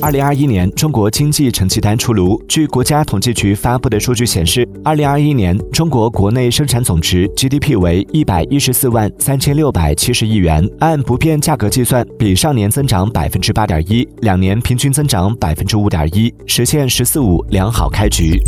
二零二一年中国经济成绩单出炉。据国家统计局发布的数据显示二零二一年中国国内生产总值 gdp 为一百一十四万三千六百七十亿元按不变价格计算比上年增长百分之八点一两年平均增长百分之五点一实现十四五良好开局。